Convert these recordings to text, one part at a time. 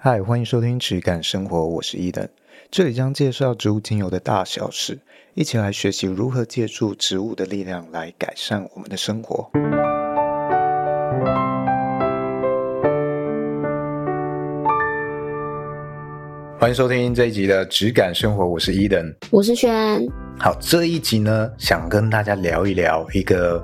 嗨，欢迎收听质感生活，我是伊登。这里将介绍植物精油的大小事，一起来学习如何借助植物的力量来改善我们的生活。欢迎收听这一集的质感生活，我是伊登，我是轩。好，这一集呢，想跟大家聊一聊一个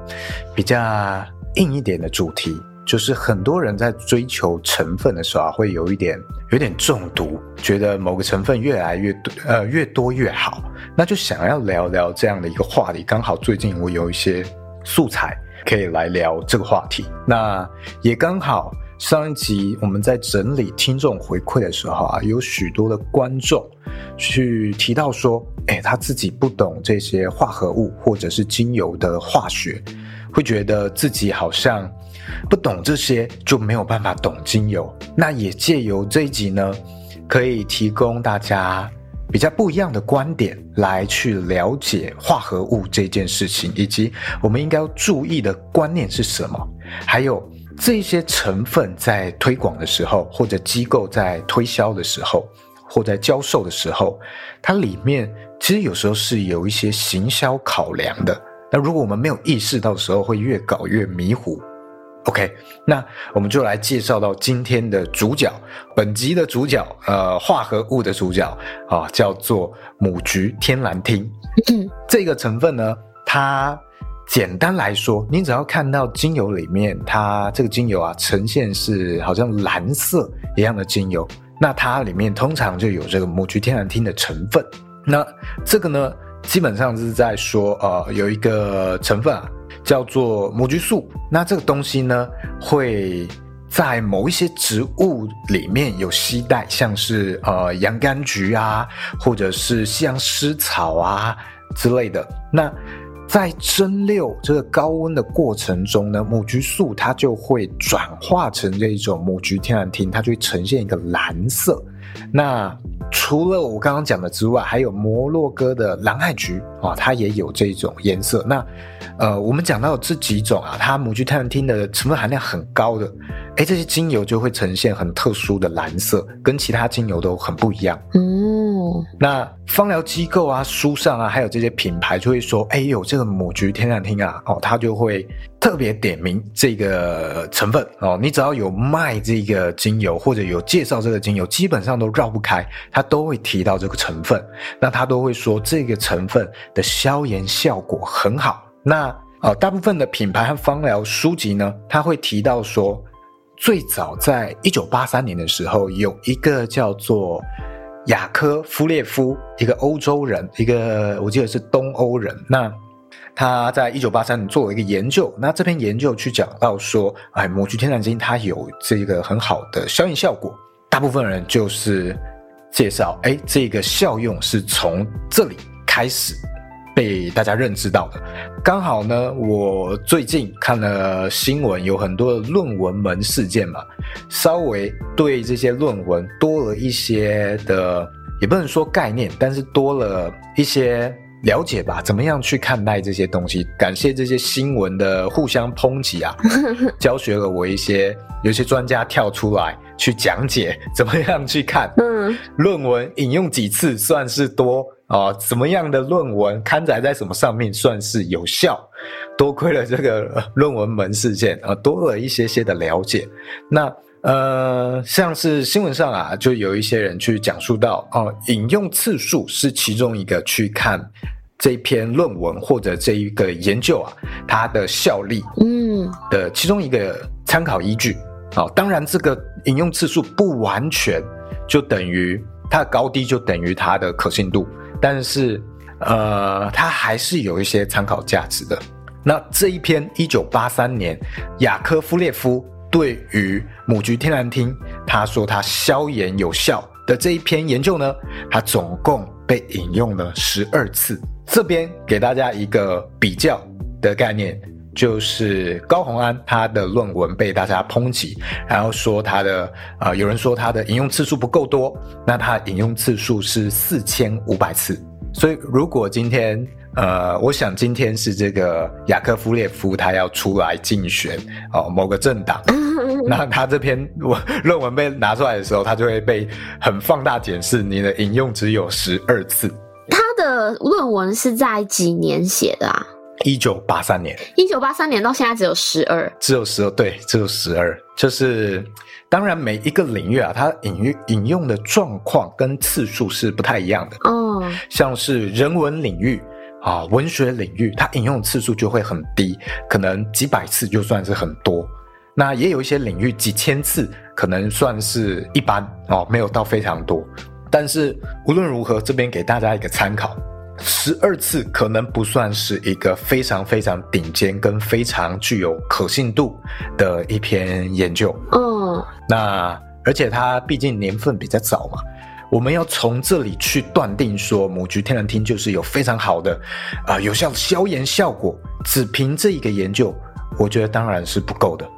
比较硬一点的主题。就是很多人在追求成分的时候啊，会有一点有点中毒，觉得某个成分越来越多，呃，越多越好，那就想要聊聊这样的一个话题。刚好最近我有一些素材可以来聊这个话题，那也刚好上一集我们在整理听众回馈的时候啊，有许多的观众去提到说，哎，他自己不懂这些化合物或者是精油的化学，会觉得自己好像。不懂这些就没有办法懂精油。那也借由这一集呢，可以提供大家比较不一样的观点来去了解化合物这件事情，以及我们应该要注意的观念是什么。还有这些成分在推广的时候，或者机构在推销的时候，或在教授的时候，它里面其实有时候是有一些行销考量的。那如果我们没有意识到的时候，会越搞越迷糊。OK，那我们就来介绍到今天的主角，本集的主角，呃，化合物的主角啊，叫做母菊天蓝烃。嗯，这个成分呢，它简单来说，你只要看到精油里面，它这个精油啊，呈现是好像蓝色一样的精油，那它里面通常就有这个母菊天蓝烃的成分。那这个呢，基本上是在说，呃，有一个成分啊。叫做母菊素，那这个东西呢，会在某一些植物里面有携带，像是呃洋甘菊啊，或者是西洋蓍草啊之类的。那在蒸馏这个高温的过程中呢，母菊素它就会转化成这一种母菊天然烃，它就会呈现一个蓝色。那除了我刚刚讲的之外，还有摩洛哥的蓝海菊啊，它也有这种颜色。那呃，我们讲到这几种啊，它母菊天蓝烃的成分含量很高的，哎，这些精油就会呈现很特殊的蓝色，跟其他精油都很不一样。嗯，那芳疗机构啊、书上啊，还有这些品牌就会说，哎呦，这个母菊天蓝烃啊，哦，它就会特别点名这个成分哦。你只要有卖这个精油或者有介绍这个精油，基本上都绕不开，它都会提到这个成分。那它都会说这个成分的消炎效果很好。那呃，大部分的品牌和芳疗书籍呢，它会提到说，最早在一九八三年的时候，有一个叫做雅科夫列夫，一个欧洲人，一个我记得是东欧人。那他在一九八三年做了一个研究，那这篇研究去讲到说，哎，母菊天蓝烃它有这个很好的消炎效果。大部分人就是介绍，哎，这个效用是从这里开始。被大家认知到的，刚好呢，我最近看了新闻，有很多的论文门事件嘛，稍微对这些论文多了一些的，也不能说概念，但是多了一些了解吧，怎么样去看待这些东西？感谢这些新闻的互相抨击啊，教学了我一些，有些专家跳出来去讲解，怎么样去看，嗯，论文引用几次算是多。啊，怎么样的论文刊载在什么上面算是有效？多亏了这个论文门事件啊，多了一些些的了解。那呃，像是新闻上啊，就有一些人去讲述到哦，引用次数是其中一个去看这篇论文或者这一个研究啊，它的效力嗯的其中一个参考依据。好，当然这个引用次数不完全就等于它的高低就等于它的可信度。但是，呃，它还是有一些参考价值的。那这一篇一九八三年雅科夫列夫对于母菊天然烃，他说它消炎有效的这一篇研究呢，它总共被引用了十二次。这边给大家一个比较的概念，就是高洪安他的论文被大家抨击，然后说他的呃，有人说他的引用次数不够多，那他引用次数是四千五百次。所以如果今天呃，我想今天是这个雅科夫列夫他要出来竞选哦某个政党，那他这篇我论文被拿出来的时候，他就会被很放大检视，你的引用只有十二次。他的论文是在几年写的啊？一九八三年。一九八三年到现在只有十二，只有十二，对，只有十二。就是当然每一个领域啊，它引用引用的状况跟次数是不太一样的。哦，像是人文领域。啊，文学领域它引用次数就会很低，可能几百次就算是很多。那也有一些领域几千次，可能算是一般哦，没有到非常多。但是无论如何，这边给大家一个参考，十二次可能不算是一个非常非常顶尖跟非常具有可信度的一篇研究。嗯，那而且它毕竟年份比较早嘛。我们要从这里去断定说母菊天然烃就是有非常好的啊、呃、有效消炎效果，只凭这一个研究，我觉得当然是不够的。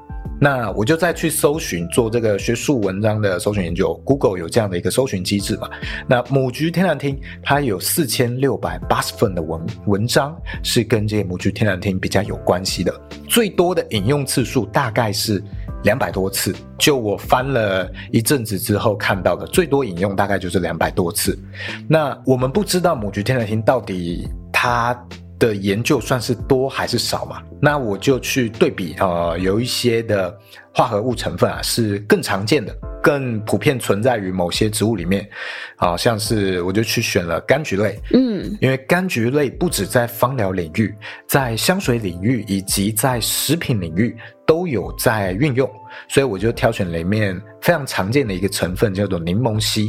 那我就再去搜寻做这个学术文章的搜寻研究，Google 有这样的一个搜寻机制嘛？那母菊天然烃它有四千六百八十份的文文章是跟这个母菊天然烃比较有关系的，最多的引用次数大概是。两百多次，就我翻了一阵子之后看到的最多引用大概就是两百多次。那我们不知道母菊天然烃到底它的研究算是多还是少嘛？那我就去对比，呃，有一些的化合物成分啊是更常见的。更普遍存在于某些植物里面，啊，像是我就去选了柑橘类，嗯，因为柑橘类不止在芳疗领域，在香水领域以及在食品领域都有在运用，所以我就挑选里面非常常见的一个成分，叫做柠檬烯。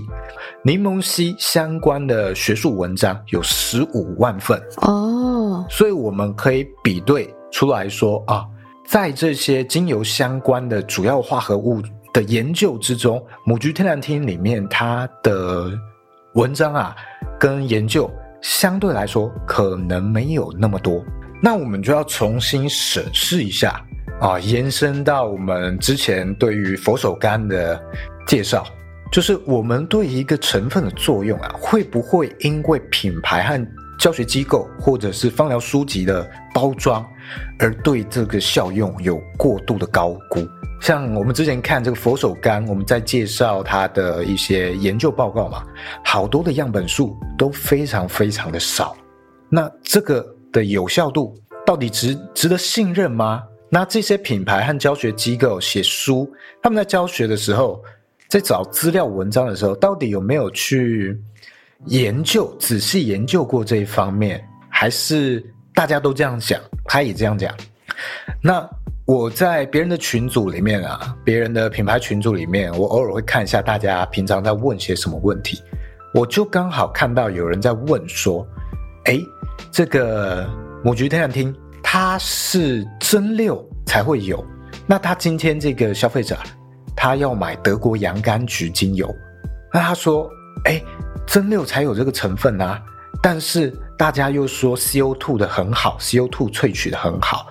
柠檬烯相关的学术文章有十五万份哦，所以我们可以比对出来说啊，在这些精油相关的主要化合物。的研究之中，母菊天然烃里面它的文章啊，跟研究相对来说可能没有那么多。那我们就要重新审视一下啊，延伸到我们之前对于佛手柑的介绍，就是我们对一个成分的作用啊，会不会因为品牌和教学机构或者是芳疗书籍的包装，而对这个效用有过度的高估？像我们之前看这个佛手柑，我们在介绍它的一些研究报告嘛，好多的样本数都非常非常的少。那这个的有效度到底值值得信任吗？那这些品牌和教学机构写书，他们在教学的时候，在找资料文章的时候，到底有没有去研究、仔细研究过这一方面？还是大家都这样讲，他也这样讲？那？我在别人的群组里面啊，别人的品牌群组里面，我偶尔会看一下大家平常在问些什么问题。我就刚好看到有人在问说：“诶，这个母菊天然烃它是真六才会有，那他今天这个消费者他要买德国洋甘菊精油，那他说：诶，蒸馏才有这个成分啊，但是大家又说 CO2 的很好，CO2 萃取的很好。”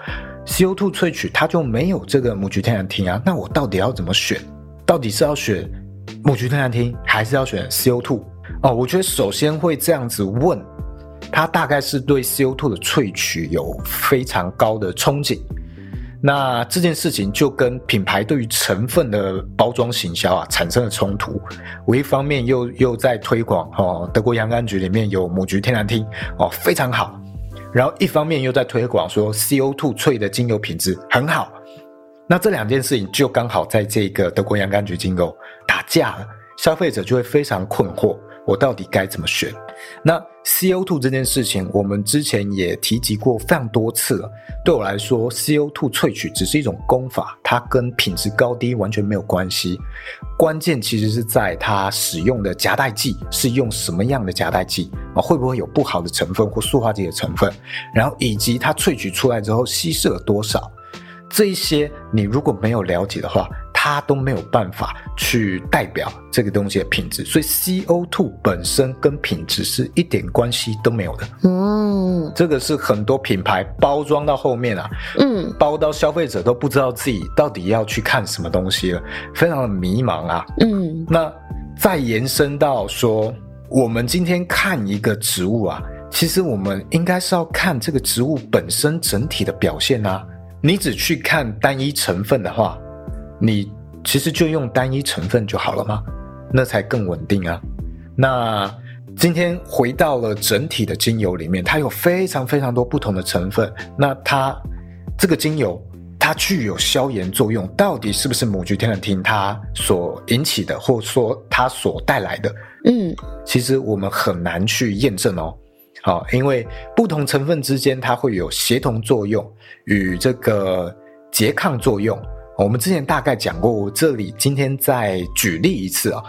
CO2 萃取它就没有这个母菊天然烃啊，那我到底要怎么选？到底是要选母菊天然烃，还是要选 CO2？哦，我觉得首先会这样子问，它大概是对 CO2 的萃取有非常高的憧憬。那这件事情就跟品牌对于成分的包装行销啊产生了冲突。我一方面又又在推广哦，德国洋甘菊里面有母菊天然烃哦，非常好。然后一方面又在推广说 CO2 萃的精油品质很好，那这两件事情就刚好在这个德国洋甘菊精油打架了，消费者就会非常困惑。我到底该怎么选？那 CO2 这件事情，我们之前也提及过非常多次了。对我来说，CO2 萃取只是一种工法，它跟品质高低完全没有关系。关键其实是在它使用的夹带剂是用什么样的夹带剂啊？会不会有不好的成分或塑化剂的成分？然后以及它萃取出来之后稀释了多少？这一些你如果没有了解的话，它都没有办法去代表这个东西的品质，所以 CO2 本身跟品质是一点关系都没有的。嗯，这个是很多品牌包装到后面啊，嗯，包到消费者都不知道自己到底要去看什么东西了，非常的迷茫啊。嗯，那再延伸到说，我们今天看一个植物啊，其实我们应该是要看这个植物本身整体的表现啊。你只去看单一成分的话，你其实就用单一成分就好了吗？那才更稳定啊。那今天回到了整体的精油里面，它有非常非常多不同的成分。那它这个精油，它具有消炎作用，到底是不是母菊天然烃它所引起的，或者说它所带来的？嗯，其实我们很难去验证哦。好，因为不同成分之间它会有协同作用与这个拮抗作用。我们之前大概讲过，这里今天再举例一次啊。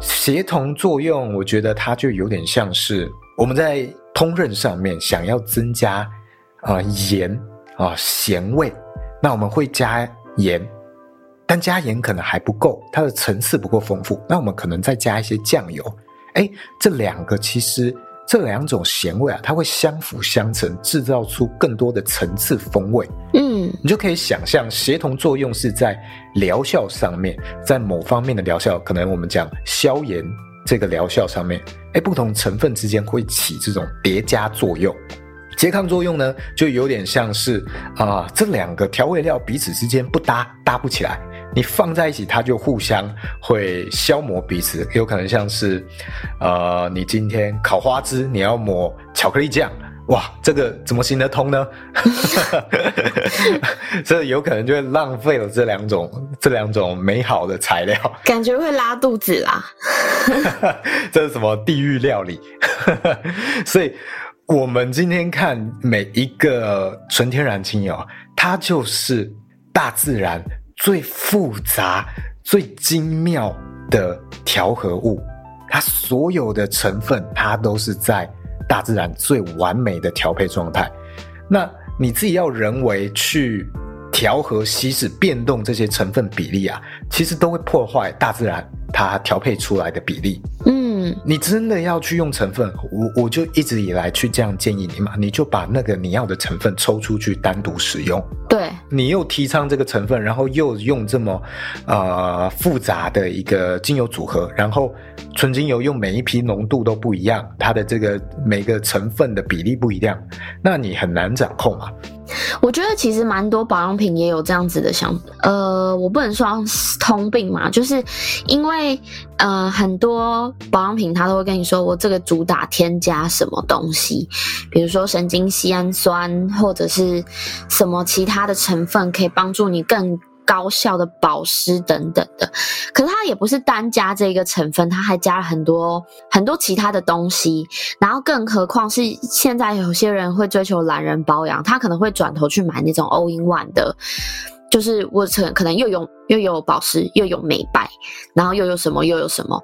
协同作用，我觉得它就有点像是我们在烹饪上面想要增加啊盐啊咸味，那我们会加盐，但加盐可能还不够，它的层次不够丰富，那我们可能再加一些酱油，哎，这两个其实。这两种咸味啊，它会相辅相成，制造出更多的层次风味。嗯，你就可以想象协同作用是在疗效上面，在某方面的疗效，可能我们讲消炎这个疗效上面，哎，不同成分之间会起这种叠加作用。拮抗作用呢，就有点像是啊、呃，这两个调味料彼此之间不搭，搭不起来。你放在一起，它就互相会消磨彼此，有可能像是，呃，你今天烤花枝，你要抹巧克力酱，哇，这个怎么行得通呢？这有可能就会浪费了这两种这两种美好的材料，感觉会拉肚子啦。这是什么地狱料理？所以，我们今天看每一个纯天然精油，它就是大自然。最复杂、最精妙的调和物，它所有的成分，它都是在大自然最完美的调配状态。那你自己要人为去调和、稀释、变动这些成分比例啊，其实都会破坏大自然它调配出来的比例。嗯。你真的要去用成分，我我就一直以来去这样建议你嘛，你就把那个你要的成分抽出去单独使用。对，你又提倡这个成分，然后又用这么呃复杂的一个精油组合，然后纯精油用每一批浓度都不一样，它的这个每个成分的比例不一样，那你很难掌控啊。我觉得其实蛮多保养品也有这样子的想，呃，我不能说通病嘛，就是因为呃很多保养品它都会跟你说，我这个主打添加什么东西，比如说神经酰胺酸或者是什么其他的成分，可以帮助你更。高效的保湿等等的，可是它也不是单加这个成分，它还加了很多很多其他的东西，然后更何况是现在有些人会追求懒人保养，他可能会转头去买那种 all in one 的。就是我可可能又有又有保湿又有美白，然后又有什么又有什么，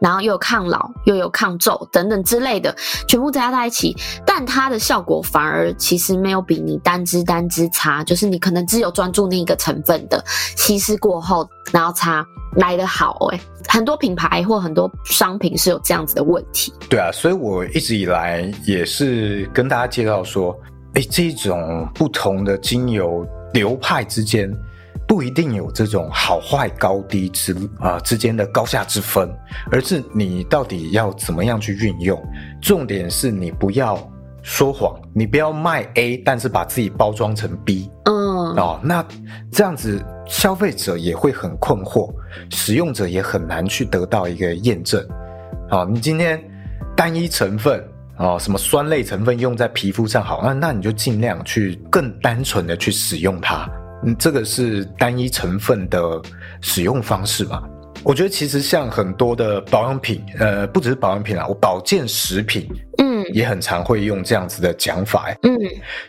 然后又有抗老又有抗皱等等之类的，全部加在一起，但它的效果反而其实没有比你单支单支擦，就是你可能只有专注那个成分的稀释过后，然后擦来得好诶、很多品牌或很多商品是有这样子的问题。对啊，所以我一直以来也是跟大家介绍说，诶，这种不同的精油。流派之间不一定有这种好坏高低之啊、呃、之间的高下之分，而是你到底要怎么样去运用。重点是你不要说谎，你不要卖 A，但是把自己包装成 B。嗯，哦，那这样子消费者也会很困惑，使用者也很难去得到一个验证。哦，你今天单一成分。哦，什么酸类成分用在皮肤上好？那那你就尽量去更单纯的去使用它。嗯，这个是单一成分的使用方式嘛？我觉得其实像很多的保养品，呃，不只是保养品啊，我保健食品，嗯，也很常会用这样子的讲法，嗯，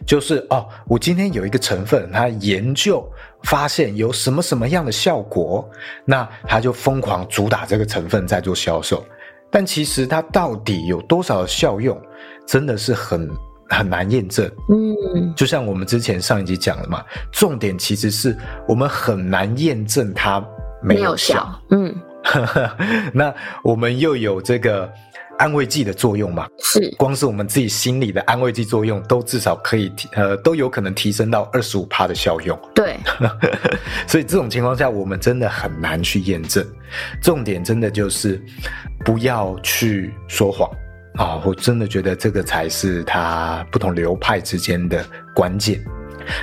就是哦，我今天有一个成分，它研究发现有什么什么样的效果，那他就疯狂主打这个成分在做销售。但其实它到底有多少的效用，真的是很很难验证。嗯，就像我们之前上一集讲了嘛，重点其实是我们很难验证它没有效。有效。嗯，那我们又有这个安慰剂的作用嘛？是，光是我们自己心里的安慰剂作用，都至少可以提呃都有可能提升到二十五趴的效用。对，所以这种情况下，我们真的很难去验证。重点真的就是。不要去说谎，啊、哦，我真的觉得这个才是它不同流派之间的关键。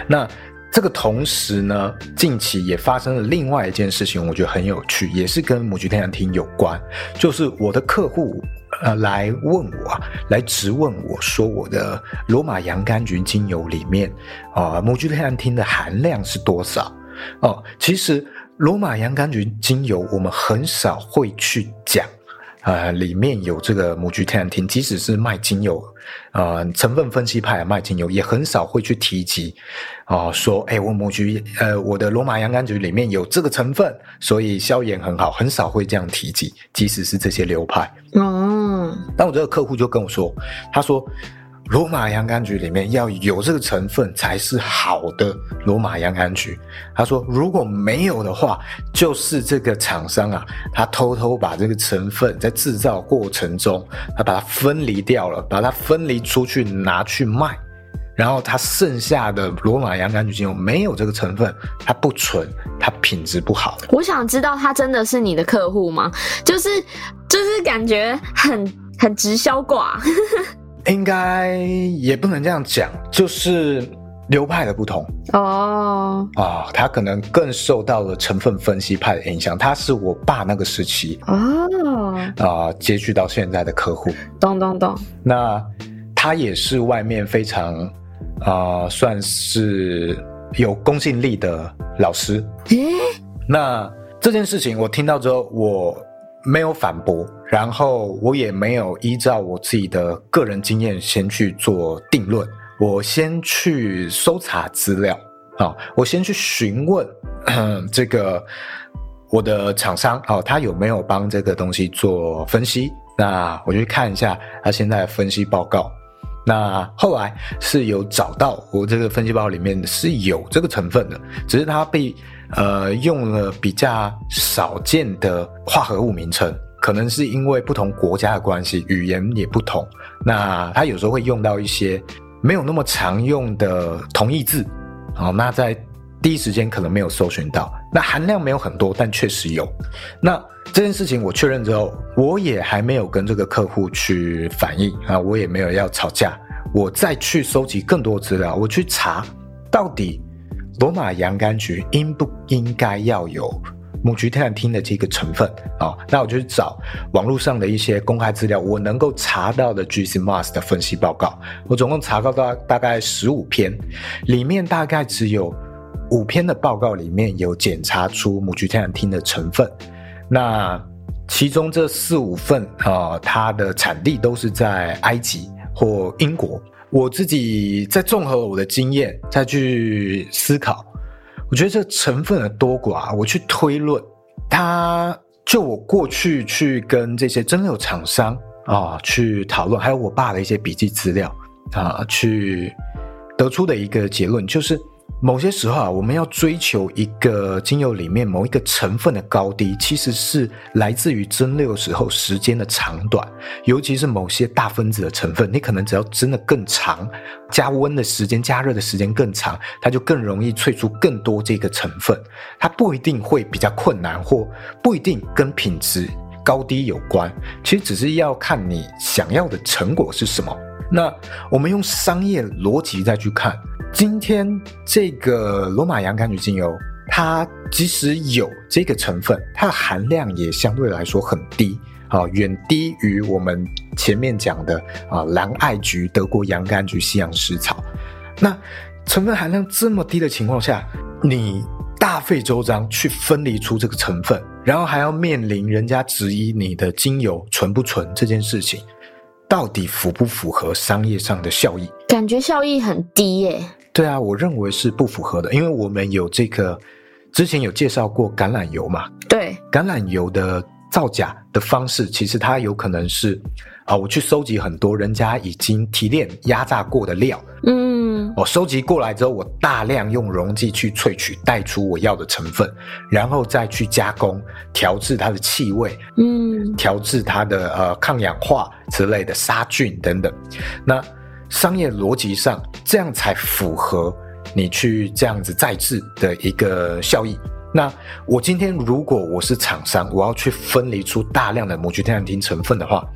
那这个同时呢，近期也发生了另外一件事情，我觉得很有趣，也是跟母菊天然厅有关，就是我的客户呃来问我，来质问我说，我的罗马洋甘菊精油里面啊、呃，母菊天然厅的含量是多少？哦、其实罗马洋甘菊精油我们很少会去讲。呃，里面有这个母菊天然厅，即使是卖精油，呃，成分分析派卖精油也很少会去提及，哦、呃，说，哎，我母菊，呃，我的罗马洋甘菊里面有这个成分，所以消炎很好，很少会这样提及，即使是这些流派。嗯，但我这个客户就跟我说，他说。罗马洋甘菊里面要有这个成分才是好的罗马洋甘菊。他说，如果没有的话，就是这个厂商啊，他偷偷把这个成分在制造过程中，他把它分离掉了，把它分离出去拿去卖，然后他剩下的罗马洋甘菊精油没有这个成分，它不纯，它品质不好。我想知道他真的是你的客户吗？就是就是感觉很很直销挂。应该也不能这样讲，就是流派的不同哦啊，他可能更受到了成分分析派的影响。他是我爸那个时期哦啊，接触到现在的客户，懂懂懂。那他也是外面非常啊，算是有公信力的老师。诶，那这件事情我听到之后，我。没有反驳，然后我也没有依照我自己的个人经验先去做定论。我先去搜查资料啊，我先去询问这个我的厂商啊，他有没有帮这个东西做分析？那我就去看一下他现在分析报告。那后来是有找到我这个分析报告里面是有这个成分的，只是它被。呃，用了比较少见的化合物名称，可能是因为不同国家的关系，语言也不同。那他有时候会用到一些没有那么常用的同义字，好，那在第一时间可能没有搜寻到。那含量没有很多，但确实有。那这件事情我确认之后，我也还没有跟这个客户去反映啊，我也没有要吵架，我再去收集更多资料，我去查到底。罗马洋甘菊应不应该要有母菊天然厅的这个成分啊？那我就去找网络上的一些公开资料，我能够查到的 GC-MAS 的分析报告，我总共查到大大概十五篇，里面大概只有五篇的报告里面有检查出母菊天然厅的成分，那其中这四五份啊，它的产地都是在埃及或英国。我自己在综合我的经验再去思考，我觉得这成分的多寡，我去推论，它就我过去去跟这些蒸馏厂商啊去讨论，还有我爸的一些笔记资料啊，去得出的一个结论就是。某些时候啊，我们要追求一个精油里面某一个成分的高低，其实是来自于蒸馏时候时间的长短。尤其是某些大分子的成分，你可能只要蒸得更长，加温的时间、加热的时间更长，它就更容易萃出更多这个成分。它不一定会比较困难，或不一定跟品质高低有关。其实只是要看你想要的成果是什么。那我们用商业逻辑再去看。今天这个罗马洋甘菊精油，它即使有这个成分，它的含量也相对来说很低啊，远低于我们前面讲的啊蓝艾菊、德国洋甘菊、西洋蓍草。那成分含量这么低的情况下，你大费周章去分离出这个成分，然后还要面临人家质疑你的精油纯不纯这件事情，到底符不符合商业上的效益？感觉效益很低耶。对啊，我认为是不符合的，因为我们有这个之前有介绍过橄榄油嘛。对，橄榄油的造假的方式，其实它有可能是啊，我去收集很多人家已经提炼压榨过的料，嗯，我收集过来之后，我大量用溶剂去萃取，带出我要的成分，然后再去加工，调制它的气味，嗯，调制它的呃抗氧化之类的杀菌等等，那。商业逻辑上，这样才符合你去这样子再制的一个效益。那我今天如果我是厂商，我要去分离出大量的母菊天然厅成分的话，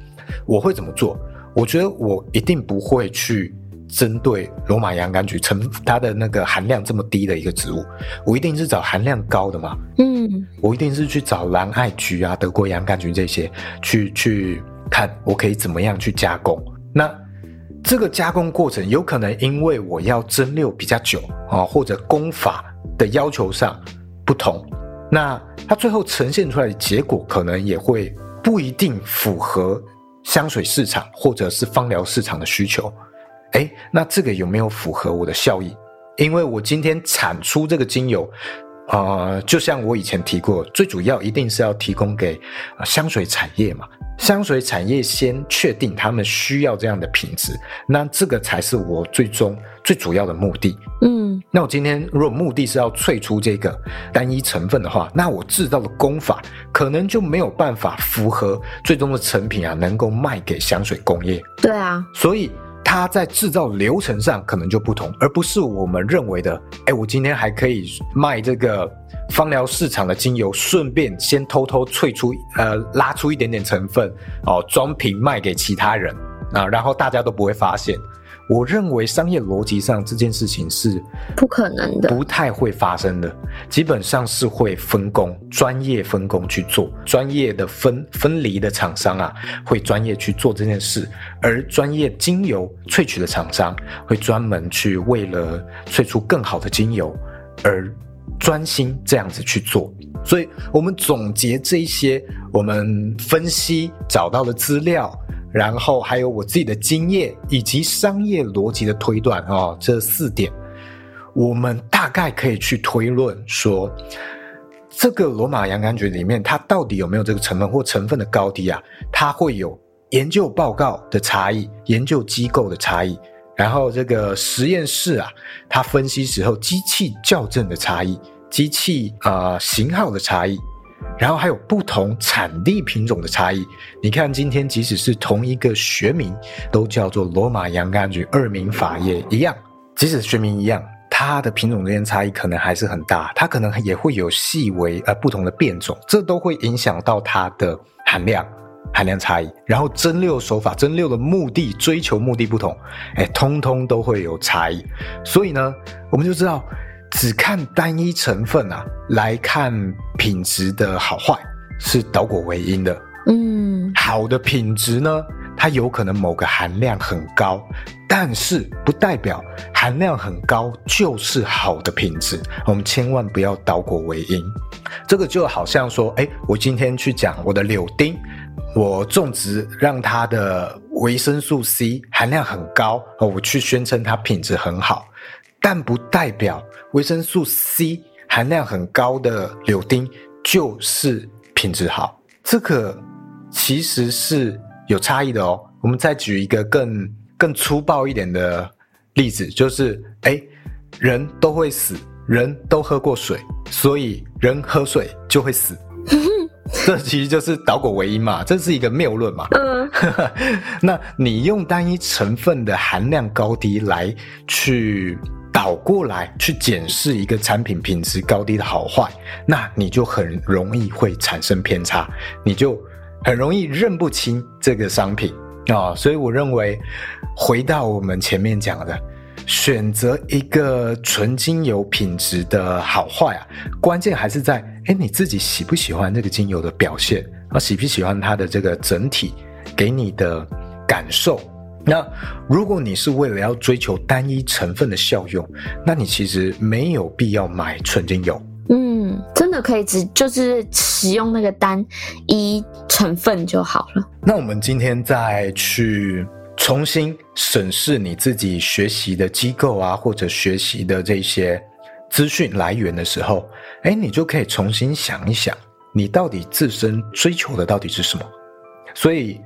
我会怎么做？我觉得我一定不会去针对罗马洋甘菊成它的那个含量这么低的一个植物，我一定是找含量高的嘛。嗯，我一定是去找蓝艾菊啊、德国洋甘菊这些去去看，我可以怎么样去加工。那这个加工过程有可能因为我要蒸馏比较久啊，或者工法的要求上不同，那它最后呈现出来的结果可能也会不一定符合香水市场或者是芳疗市场的需求。哎，那这个有没有符合我的效益？因为我今天产出这个精油，呃，就像我以前提过，最主要一定是要提供给香水产业嘛。香水产业先确定他们需要这样的品质，那这个才是我最终最主要的目的。嗯，那我今天如果目的是要萃出这个单一成分的话，那我制造的工法可能就没有办法符合最终的成品啊，能够卖给香水工业。对啊，所以。它在制造流程上可能就不同，而不是我们认为的。哎，我今天还可以卖这个芳疗市场的精油，顺便先偷偷萃出，呃，拉出一点点成分，哦，装瓶卖给其他人啊，然后大家都不会发现。我认为商业逻辑上这件事情是不可能的，不太会发生的。基本上是会分工，专业分工去做，专业的分分离的厂商啊，会专业去做这件事，而专业精油萃取的厂商会专门去为了萃出更好的精油而专心这样子去做。所以，我们总结这一些，我们分析找到的资料。然后还有我自己的经验以及商业逻辑的推断哦，这四点，我们大概可以去推论说，这个罗马洋甘菊里面它到底有没有这个成分或成分的高低啊？它会有研究报告的差异，研究机构的差异，然后这个实验室啊，它分析时候机器校正的差异，机器啊、呃、型号的差异。然后还有不同产地品种的差异。你看，今天即使是同一个学名，都叫做罗马洋甘菊二名法叶一样，即使学名一样，它的品种之间差异可能还是很大。它可能也会有细微呃不同的变种，这都会影响到它的含量含量差异。然后蒸馏手法、蒸馏的目的、追求目的不同，哎，通通都会有差异。所以呢，我们就知道。只看单一成分啊，来看品质的好坏是倒果为因的。嗯，好的品质呢，它有可能某个含量很高，但是不代表含量很高就是好的品质。我们千万不要倒果为因。这个就好像说，哎，我今天去讲我的柳丁，我种植让它的维生素 C 含量很高，哦，我去宣称它品质很好。但不代表维生素 C 含量很高的柳丁就是品质好，这个其实是有差异的哦。我们再举一个更更粗暴一点的例子，就是诶，人都会死，人都喝过水，所以人喝水就会死。这其实就是倒果为因嘛，这是一个谬论嘛。嗯，那你用单一成分的含量高低来去。倒过来去检视一个产品品质高低的好坏，那你就很容易会产生偏差，你就很容易认不清这个商品啊、所以我认为，回到我们前面讲的，选择一个纯精油品质的好坏啊，关键还是在诶你自己喜不喜欢这个精油的表现啊，喜不喜欢它的这个整体给你的感受。那如果你是为了要追求单一成分的效用，那你其实没有必要买纯精油。嗯，真的可以只就是使用那个单一成分就好了。那我们今天再去重新审视你自己学习的机构啊，或者学习的这些资讯来源的时候，哎，你就可以重新想一想，你到底自身追求的到底是什么？所以，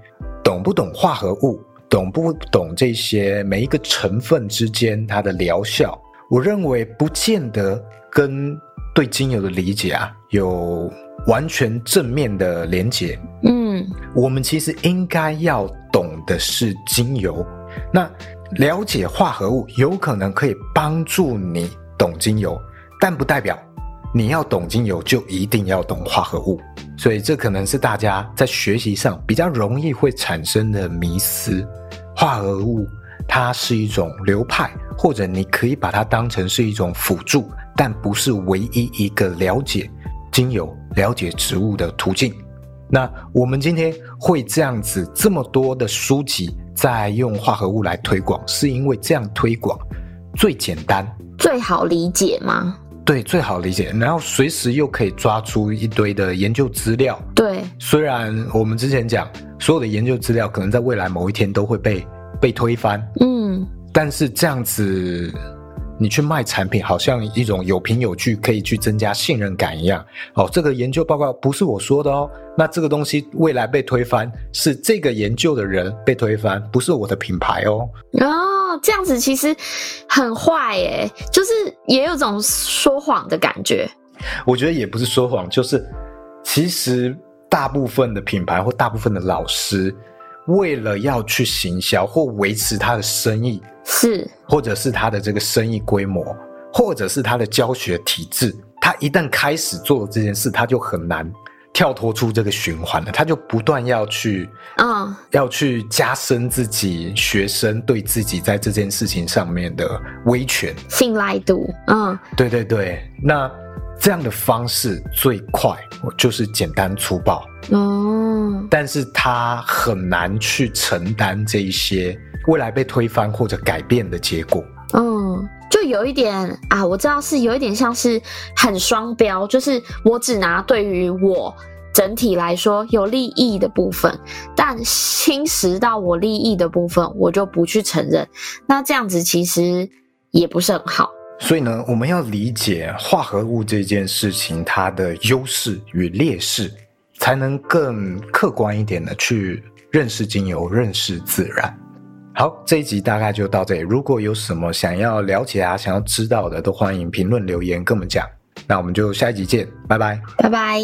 懂不懂化合物？懂不懂这些每一个成分之间它的疗效？我认为不见得跟对精油的理解啊有完全正面的连结。嗯，我们其实应该要懂的是精油。那了解化合物有可能可以帮助你懂精油，但不代表你要懂精油就一定要懂化合物。所以这可能是大家在学习上比较容易会产生的迷思。化合物它是一种流派，或者你可以把它当成是一种辅助，但不是唯一一个了解精油、了解植物的途径。那我们今天会这样子这么多的书籍在用化合物来推广，是因为这样推广最简单、最好理解吗？对，最好理解，然后随时又可以抓出一堆的研究资料。对，虽然我们之前讲所有的研究资料可能在未来某一天都会被被推翻，嗯，但是这样子。你去卖产品，好像一种有凭有据，可以去增加信任感一样。哦，这个研究报告不是我说的哦。那这个东西未来被推翻，是这个研究的人被推翻，不是我的品牌哦。哦，这样子其实很坏耶，就是也有种说谎的感觉。我觉得也不是说谎，就是其实大部分的品牌或大部分的老师，为了要去行销或维持他的生意。是，或者是他的这个生意规模，或者是他的教学体制，他一旦开始做这件事，他就很难跳脱出这个循环了。他就不断要去，嗯，要去加深自己学生对自己在这件事情上面的威权、信赖度。嗯，对对对，那这样的方式最快，就是简单粗暴。哦，但是他很难去承担这一些。未来被推翻或者改变的结果，嗯，就有一点啊，我知道是有一点像是很双标，就是我只拿对于我整体来说有利益的部分，但侵蚀到我利益的部分，我就不去承认。那这样子其实也不是很好。所以呢，我们要理解化合物这件事情，它的优势与劣势，才能更客观一点的去认识精油，认识自然。好，这一集大概就到这里。如果有什么想要了解啊、想要知道的，都欢迎评论留言跟我们讲。那我们就下一集见，拜拜，拜拜。